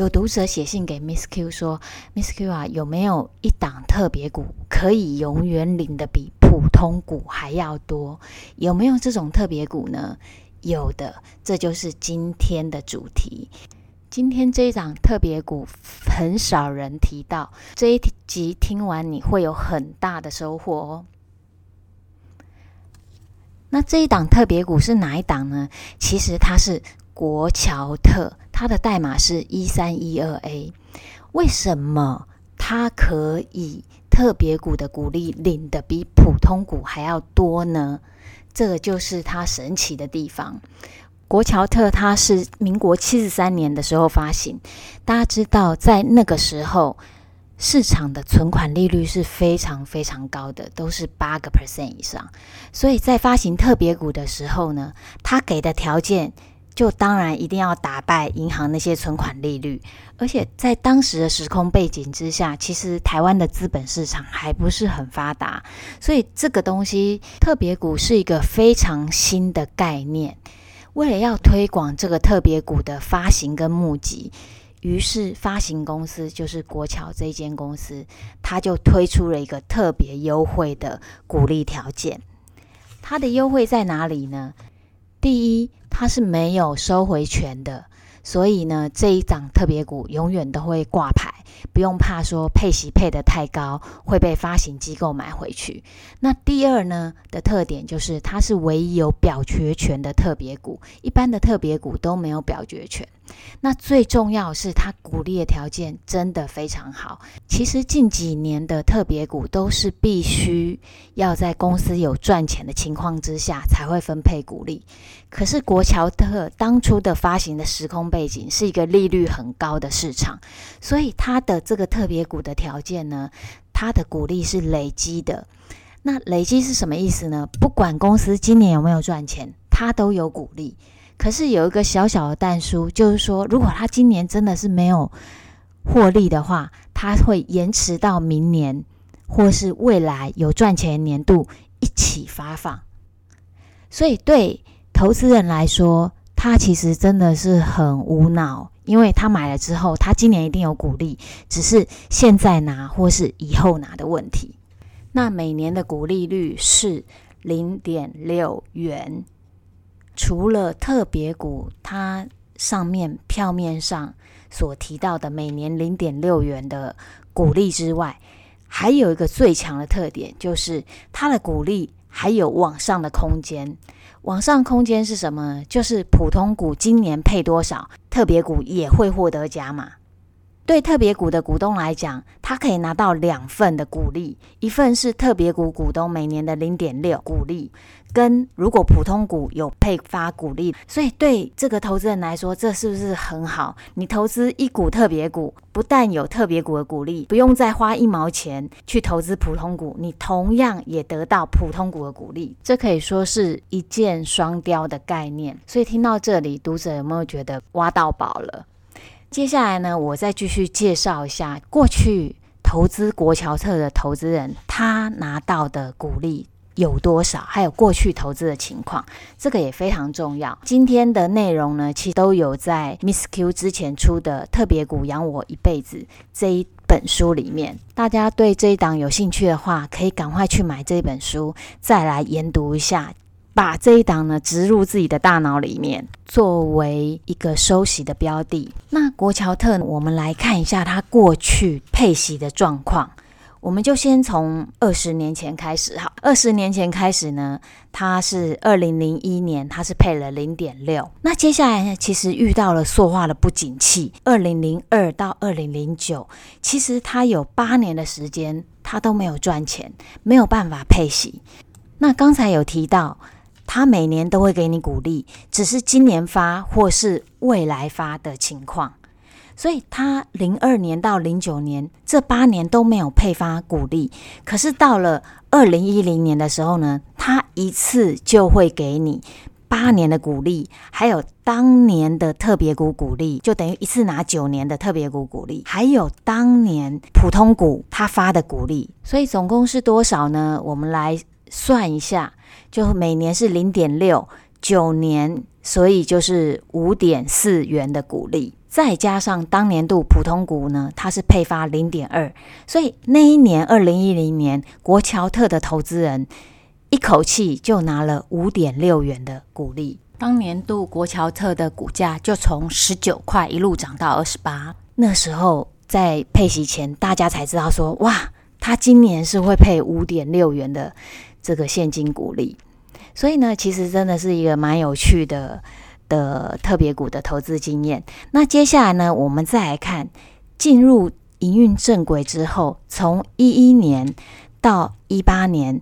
有读者写信给 Miss Q 说：“Miss Q 啊，有没有一档特别股可以永远领的比普通股还要多？有没有这种特别股呢？”有的，这就是今天的主题。今天这一档特别股很少人提到，这一集听完你会有很大的收获哦。那这一档特别股是哪一档呢？其实它是国乔特。它的代码是一三一二 A，为什么它可以特别股的股利领得比普通股还要多呢？这个就是它神奇的地方。国乔特它是民国七十三年的时候发行，大家知道在那个时候市场的存款利率是非常非常高的，都是八个 percent 以上，所以在发行特别股的时候呢，它给的条件。就当然一定要打败银行那些存款利率，而且在当时的时空背景之下，其实台湾的资本市场还不是很发达，所以这个东西特别股是一个非常新的概念。为了要推广这个特别股的发行跟募集，于是发行公司就是国桥这间公司，它就推出了一个特别优惠的鼓励条件。它的优惠在哪里呢？第一，它是没有收回权的，所以呢，这一档特别股永远都会挂牌，不用怕说配息配得太高会被发行机构买回去。那第二呢的特点就是它是唯一有表决权的特别股，一般的特别股都没有表决权。那最重要是它股利的条件真的非常好。其实近几年的特别股都是必须要在公司有赚钱的情况之下才会分配股利。可是国乔特当初的发行的时空背景是一个利率很高的市场，所以它的这个特别股的条件呢，它的股利是累积的。那累积是什么意思呢？不管公司今年有没有赚钱，它都有股利。可是有一个小小的但书，就是说，如果他今年真的是没有获利的话，他会延迟到明年，或是未来有赚钱年度一起发放。所以对投资人来说，他其实真的是很无脑，因为他买了之后，他今年一定有股利，只是现在拿或是以后拿的问题。那每年的股利率是零点六元。除了特别股，它上面票面上所提到的每年零点六元的股利之外，还有一个最强的特点，就是它的股利还有往上的空间。往上空间是什么？就是普通股今年配多少，特别股也会获得加码。对特别股的股东来讲，他可以拿到两份的股利，一份是特别股股东每年的零点六股利，跟如果普通股有配发股利，所以对这个投资人来说，这是不是很好？你投资一股特别股，不但有特别股的股利，不用再花一毛钱去投资普通股，你同样也得到普通股的股利，这可以说是一箭双雕的概念。所以听到这里，读者有没有觉得挖到宝了？接下来呢，我再继续介绍一下过去投资国乔特的投资人，他拿到的股利有多少，还有过去投资的情况，这个也非常重要。今天的内容呢，其实都有在 Miss Q 之前出的《特别股养我一辈子》这一本书里面。大家对这一档有兴趣的话，可以赶快去买这一本书，再来研读一下。把这一档呢植入自己的大脑里面，作为一个收息的标的。那国乔特，我们来看一下它过去配息的状况。我们就先从二十年前开始哈。二十年前开始呢，它是二零零一年，它是配了零点六。那接下来呢，其实遇到了塑化的不景气。二零零二到二零零九，其实它有八年的时间，它都没有赚钱，没有办法配息。那刚才有提到。他每年都会给你鼓励，只是今年发或是未来发的情况。所以他零二年到零九年这八年都没有配发鼓励，可是到了二零一零年的时候呢，他一次就会给你八年的鼓励，还有当年的特别股鼓励，就等于一次拿九年的特别股鼓励，还有当年普通股他发的鼓励，所以总共是多少呢？我们来算一下，就每年是零点六，九年，所以就是五点四元的股利，再加上当年度普通股呢，它是配发零点二，所以那一年二零一零年国乔特的投资人。一口气就拿了五点六元的股利，当年度国乔特的股价就从十九块一路涨到二十八。那时候在配息前，大家才知道说，哇，他今年是会配五点六元的这个现金股利。所以呢，其实真的是一个蛮有趣的的特别股的投资经验。那接下来呢，我们再来看进入营运正轨之后，从一一年到一八年。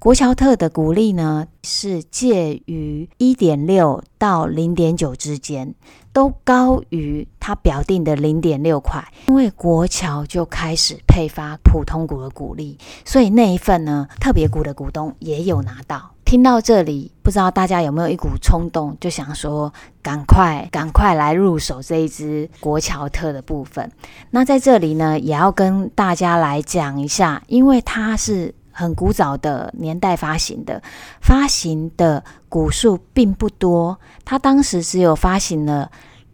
国乔特的股利呢，是介于一点六到零点九之间，都高于它表定的零点六块。因为国乔就开始配发普通股的股利，所以那一份呢，特别股的股东也有拿到。听到这里，不知道大家有没有一股冲动，就想说赶快赶快来入手这一支国乔特的部分。那在这里呢，也要跟大家来讲一下，因为它是。很古早的年代发行的，发行的股数并不多，他当时只有发行了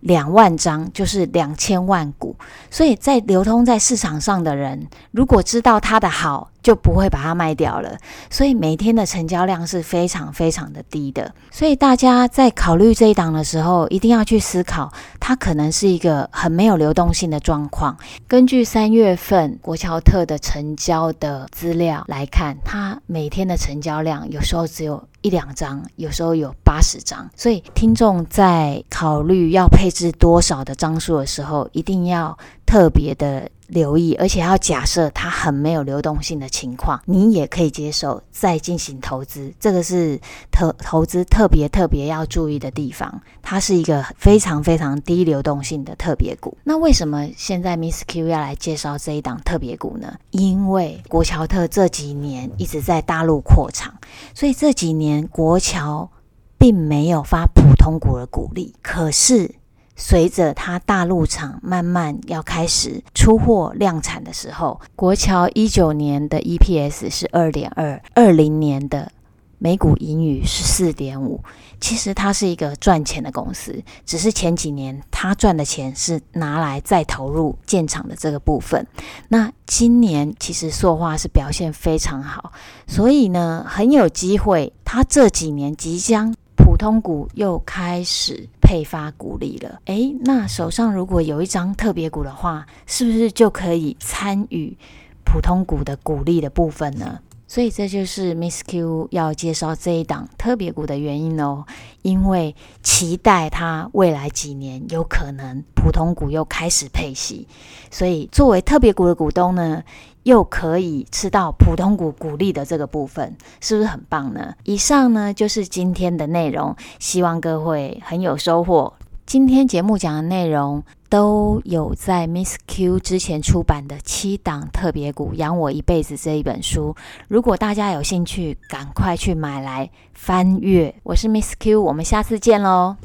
两万张，就是两千万股，所以在流通在市场上的人，如果知道它的好，就不会把它卖掉了，所以每天的成交量是非常非常的低的。所以大家在考虑这一档的时候，一定要去思考，它可能是一个很没有流动性的状况。根据三月份国乔特的成交的资料来看，它每天的成交量有时候只有一两张，有时候有八十张。所以听众在考虑要配置多少的张数的时候，一定要特别的。留意，而且要假设它很没有流动性的情况，你也可以接受再进行投资。这个是投投资特别特别要注意的地方，它是一个非常非常低流动性的特别股。那为什么现在 Miss Q 要来介绍这一档特别股呢？因为国乔特这几年一直在大陆扩厂，所以这几年国乔并没有发普通股的股利，可是。随着它大陆厂慢慢要开始出货量产的时候，国桥一九年的 EPS 是二点二，二零年的每股盈余是四点五。其实它是一个赚钱的公司，只是前几年它赚的钱是拿来再投入建厂的这个部分。那今年其实塑化是表现非常好，所以呢很有机会，它这几年即将。普通股又开始配发股利了，诶，那手上如果有一张特别股的话，是不是就可以参与普通股的股利的部分呢？所以这就是 Miss Q 要介绍这一档特别股的原因哦，因为期待它未来几年有可能普通股又开始配息，所以作为特别股的股东呢，又可以吃到普通股股利的这个部分，是不是很棒呢？以上呢就是今天的内容，希望各位很有收获。今天节目讲的内容都有在 Miss Q 之前出版的《七档特别股养我一辈子》这一本书，如果大家有兴趣，赶快去买来翻阅。我是 Miss Q，我们下次见喽。